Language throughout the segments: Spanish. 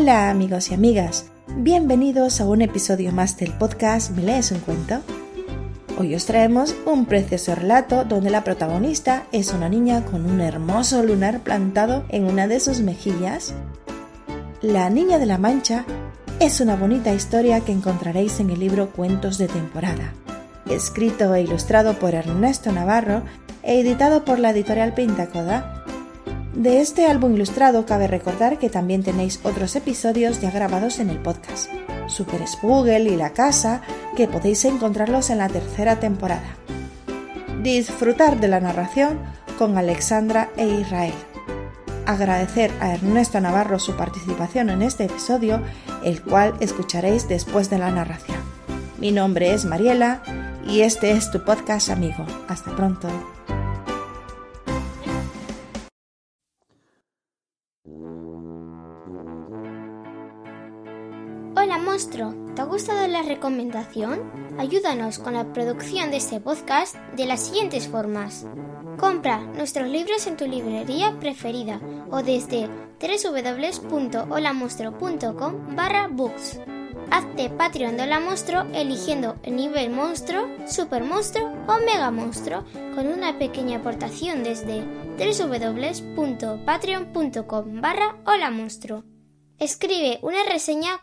Hola amigos y amigas, bienvenidos a un episodio más del podcast ¿Me lees un cuento? Hoy os traemos un precioso relato donde la protagonista es una niña con un hermoso lunar plantado en una de sus mejillas. La Niña de la Mancha es una bonita historia que encontraréis en el libro Cuentos de temporada, escrito e ilustrado por Ernesto Navarro e editado por la editorial Pintacoda de este álbum ilustrado cabe recordar que también tenéis otros episodios ya grabados en el podcast, Super Spoogle y La Casa, que podéis encontrarlos en la tercera temporada. Disfrutar de la narración con Alexandra e Israel. Agradecer a Ernesto Navarro su participación en este episodio, el cual escucharéis después de la narración. Mi nombre es Mariela y este es tu podcast amigo. Hasta pronto. Monstruo. ¿Te ha gustado la recomendación? Ayúdanos con la producción de este podcast de las siguientes formas. Compra nuestros libros en tu librería preferida o desde www.holamonstruo.com barra books. Hazte Patreon de Hola Monstruo eligiendo el nivel monstruo, super monstruo o mega monstruo con una pequeña aportación desde www.patreon.com barra Hola Monstruo. Escribe una reseña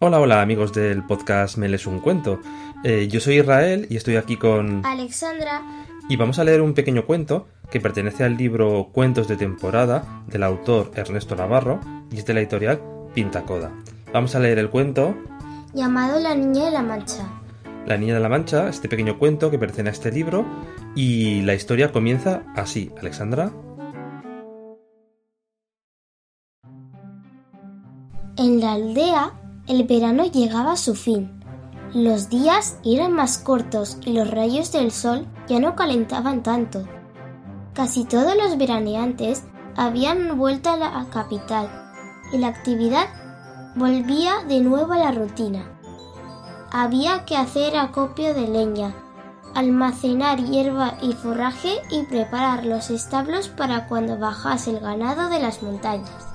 Hola, hola amigos del podcast Me lees un cuento. Eh, yo soy Israel y estoy aquí con... Alexandra, Y vamos a leer un pequeño cuento que pertenece al libro Cuentos de temporada del autor Ernesto Navarro y es de la editorial Pintacoda. Vamos a leer el cuento llamado La Niña de la Mancha. La Niña de la Mancha, este pequeño cuento que pertenece a este libro y la historia comienza así. Alexandra. En la aldea, el verano llegaba a su fin. Los días eran más cortos y los rayos del sol ya no calentaban tanto. Casi todos los veraneantes habían vuelto a la capital y la actividad volvía de nuevo a la rutina. Había que hacer acopio de leña, almacenar hierba y forraje y preparar los establos para cuando bajase el ganado de las montañas.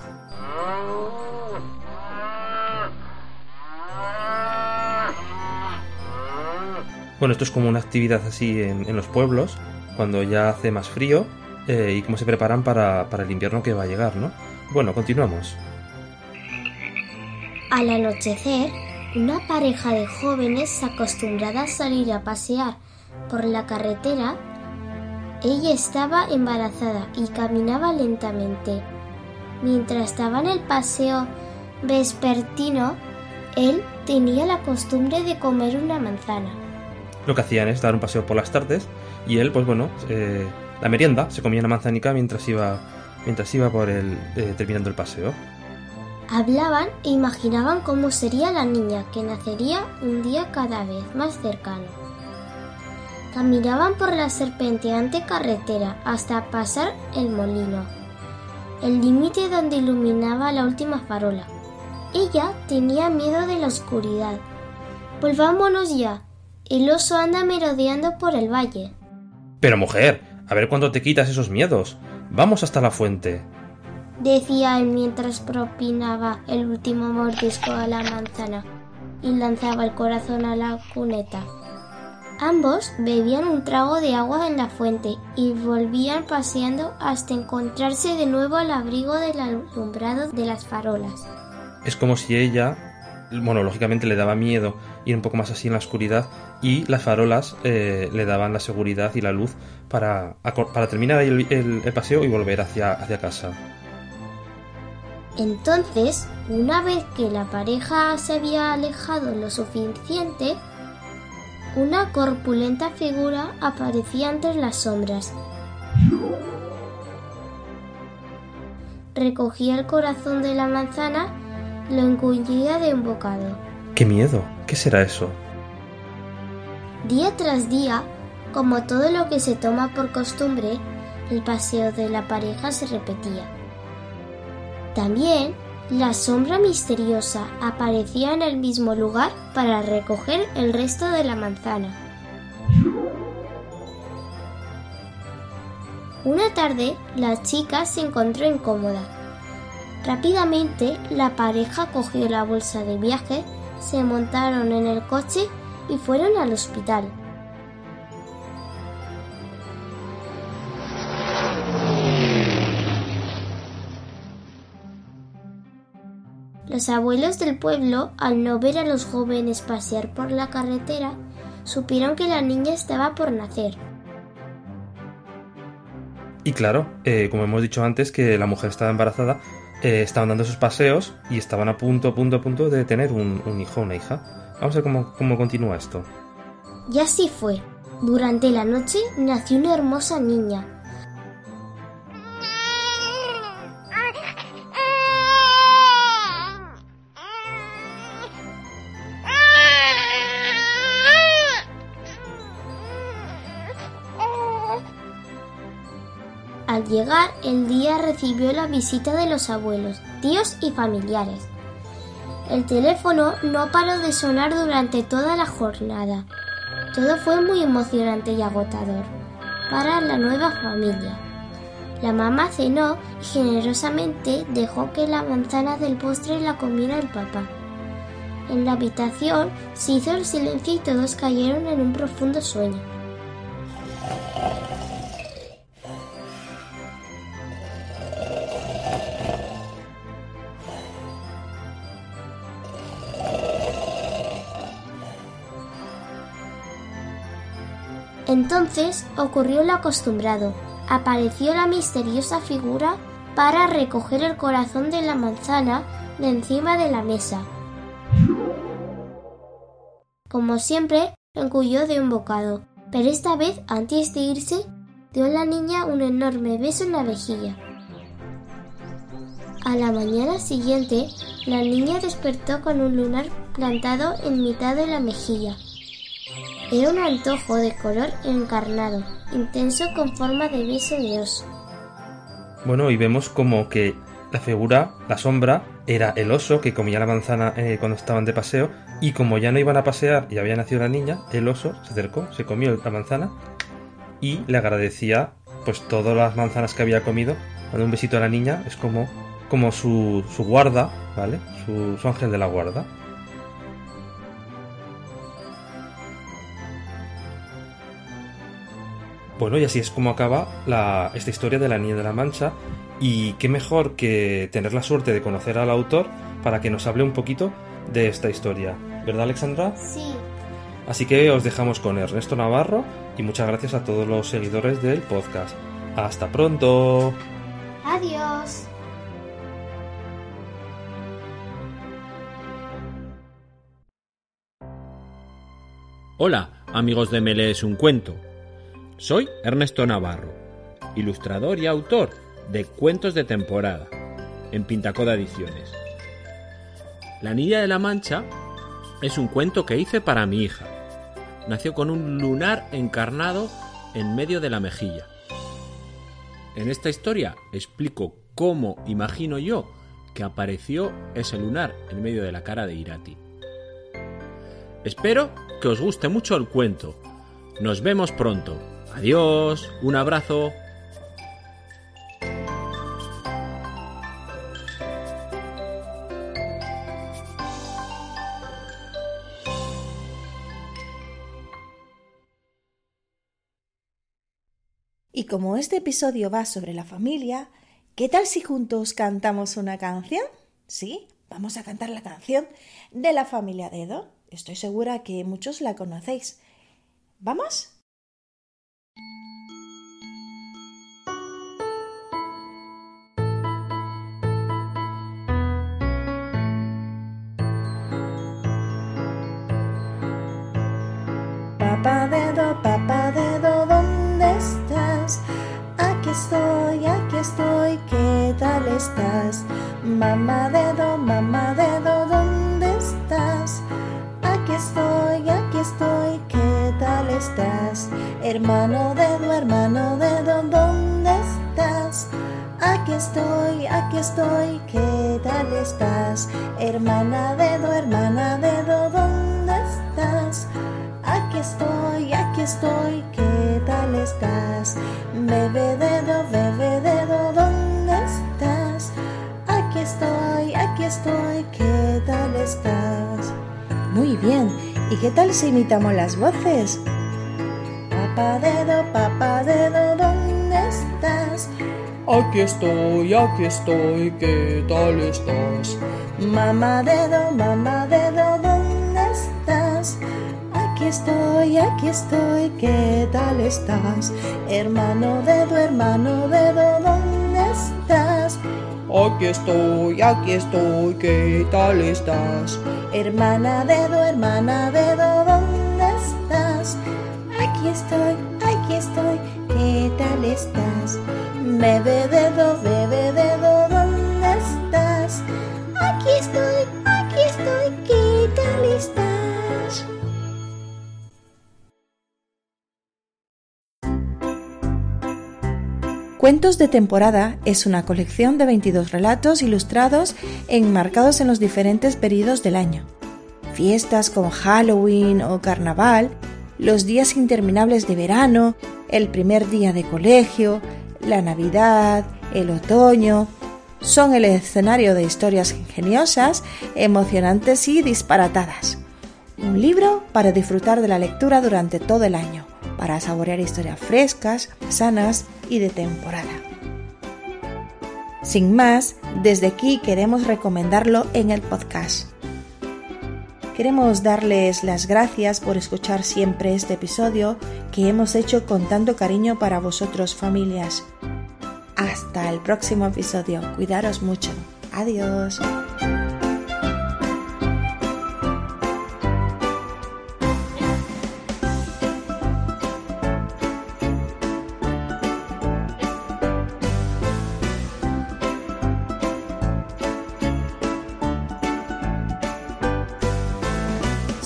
Bueno, esto es como una actividad así en, los pueblos, cuando ya hace más frío eh, y cómo se preparan para, para el invierno que va a llegar, ¿no? Bueno, continuamos. Al anochecer, una pareja de jóvenes acostumbrada a salir a pasear por la carretera, ella estaba embarazada y caminaba lentamente. Mientras estaba en el paseo vespertino, él tenía la costumbre de comer una manzana. Lo que hacían es dar un paseo por las tardes y él, pues bueno, eh, la merienda, se comía una manzanica mientras iba, mientras iba por el, eh, terminando el paseo. Hablaban e imaginaban cómo sería la niña que nacería un día cada vez más cercano. Caminaban por la serpenteante carretera hasta pasar el molino, el límite donde iluminaba la última farola. Ella tenía miedo de la oscuridad. Volvámonos ya. El oso anda merodeando por el valle. Pero mujer, a ver cuándo te quitas esos miedos. Vamos hasta la fuente. Decía él mientras propinaba el último mordisco a la manzana y lanzaba el corazón a la cuneta. Ambos bebían un trago de agua en la fuente y volvían paseando hasta encontrarse de nuevo al abrigo del alumbrado de las farolas. Es como si ella, bueno, lógicamente le daba miedo ir un poco más así en la oscuridad y las farolas eh, le daban la seguridad y la luz para, para terminar el, el, paseo y volver hacia, hacia casa. Entonces, una vez que la pareja se había alejado lo suficiente, una corpulenta figura aparecía entre las sombras. Recogía el corazón de la manzana, lo engullía de un bocado. ¡Qué miedo! ¿Qué será eso? Día tras día, como todo lo que se toma por costumbre, el paseo de la pareja se repetía. También la sombra misteriosa aparecía en el mismo lugar para recoger el resto de la manzana. Una tarde, la chica se encontró incómoda. Rápidamente, la pareja cogió la bolsa de viaje, se montaron en el coche y fueron al hospital. Los abuelos del pueblo, al no ver a los jóvenes pasear por la carretera, supieron que la niña estaba por nacer. Y claro, eh, como hemos dicho antes, que la mujer estaba embarazada, eh, estaban dando sus paseos y estaban a punto, a punto, punto de tener un, un hijo una hija. Vamos a ver cómo, cómo continúa esto. Y así fue. Durante la noche nació una hermosa niña, Al llegar el día recibió la visita de los abuelos, tíos y familiares. El teléfono no paró de sonar durante toda la jornada. Todo fue muy emocionante y agotador para la nueva familia. La mamá cenó y generosamente dejó que la manzana del postre la comiera el papá. En la habitación se hizo el silencio y todos cayeron en un profundo sueño. Entonces ocurrió lo acostumbrado. Apareció la misteriosa figura para recoger el corazón de la manzana de encima de la mesa. Como siempre, engulló de un bocado, pero esta vez, antes de irse, dio a la niña un enorme beso en la vejilla. A la mañana siguiente, la niña despertó con un lunar plantado en mitad de la mejilla. Era un antojo de color encarnado, intenso con forma de beso de oso. Bueno, y vemos como que la figura, la sombra, era el oso que comía la manzana eh, cuando estaban de paseo y como ya no iban a pasear y había nacido la niña, el oso se acercó, se comió la manzana y le agradecía pues todas las manzanas que había comido. Cuando un besito a la niña es como, como su, su guarda, ¿vale? Su ángel de la guarda. Bueno, y así es como acaba esta historia de la Niña de la Mancha. Y qué mejor que tener la suerte de conocer al autor para que nos hable un poquito de esta historia. ¿Verdad, Alexandra? Sí. Así que os dejamos con Ernesto Navarro y muchas gracias a todos los seguidores del podcast. Hasta pronto. Adiós. Hola, amigos de Me lees un cuento. Soy Ernesto Navarro, ilustrador y autor de Cuentos de temporada en Pintacoda Ediciones. La Niña de la Mancha es un cuento que hice para mi hija. Nació con un lunar encarnado en medio de la mejilla. En esta historia explico cómo imagino yo que apareció ese lunar en medio de la cara de Irati. Espero que os guste mucho el cuento. Nos vemos pronto. Adiós, un abrazo. Y como este episodio va sobre la familia, ¿qué tal si juntos cantamos una canción? ¿Sí? Vamos a cantar la canción de la familia Dedo. Estoy segura que muchos la conocéis. ¿Vamos? Papá dedo, papá dedo, ¿dónde estás? Aquí estoy, aquí estoy, ¿qué tal estás? Mamá dedo, mamá dedo, ¿dónde estás? Aquí estoy, aquí estoy, ¿qué tal estás? Hermano dedo, hermano dedo, ¿dónde estás? Aquí estoy, aquí estoy, ¿qué tal estás? Hermana dedo, hermana dedo, ¿dónde estás? Aquí estoy, aquí estoy, ¿qué tal estás? Bebé dedo, bebé dedo, ¿dónde estás? Aquí estoy, aquí estoy, ¿qué tal estás? Muy bien, ¿y qué tal si imitamos las voces? Papá dedo, papá dedo, ¿dónde estás? Aquí estoy, aquí estoy, ¿qué tal estás? Mamá dedo, mamá dedo, estoy, aquí estoy, ¿qué tal estás? Hermano dedo, hermano dedo, ¿dónde estás? Aquí estoy, aquí estoy, ¿qué tal estás? Hermana dedo, hermana dedo, ¿dónde estás? Aquí estoy, aquí estoy, ¿qué tal estás? Bebé dedo, bebé Cuentos de temporada es una colección de 22 relatos ilustrados enmarcados en los diferentes periodos del año. Fiestas como Halloween o Carnaval, los días interminables de verano, el primer día de colegio, la Navidad, el otoño, son el escenario de historias ingeniosas, emocionantes y disparatadas. Un libro para disfrutar de la lectura durante todo el año, para saborear historias frescas, sanas y de temporada. Sin más, desde aquí queremos recomendarlo en el podcast. Queremos darles las gracias por escuchar siempre este episodio que hemos hecho con tanto cariño para vosotros familias. Hasta el próximo episodio. Cuidaros mucho. Adiós.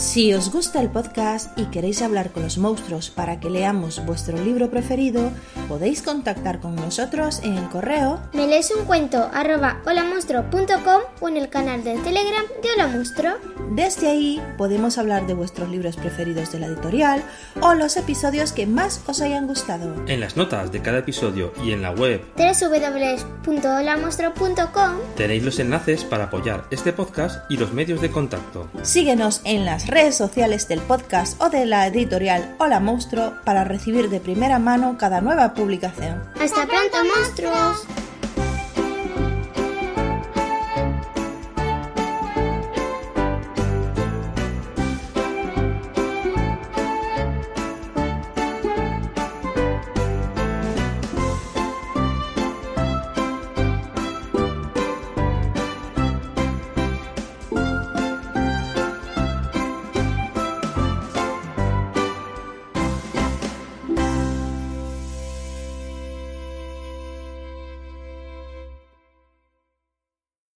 Si os gusta el podcast y queréis hablar con los monstruos para que leamos vuestro libro preferido, podéis contactar con nosotros en el correo Me lees un cuento arroba o en el canal de Telegram de Hola Monstruo. Desde ahí podemos hablar de vuestros libros preferidos de la editorial o los episodios que más os hayan gustado. En las notas de cada episodio y en la web www.holamonstruo.com tenéis los enlaces para apoyar este podcast y los medios de contacto. Síguenos en las redes sociales del podcast o de la editorial Hola Monstruo para recibir de primera mano cada nueva publicación. ¡Hasta pronto, monstruos!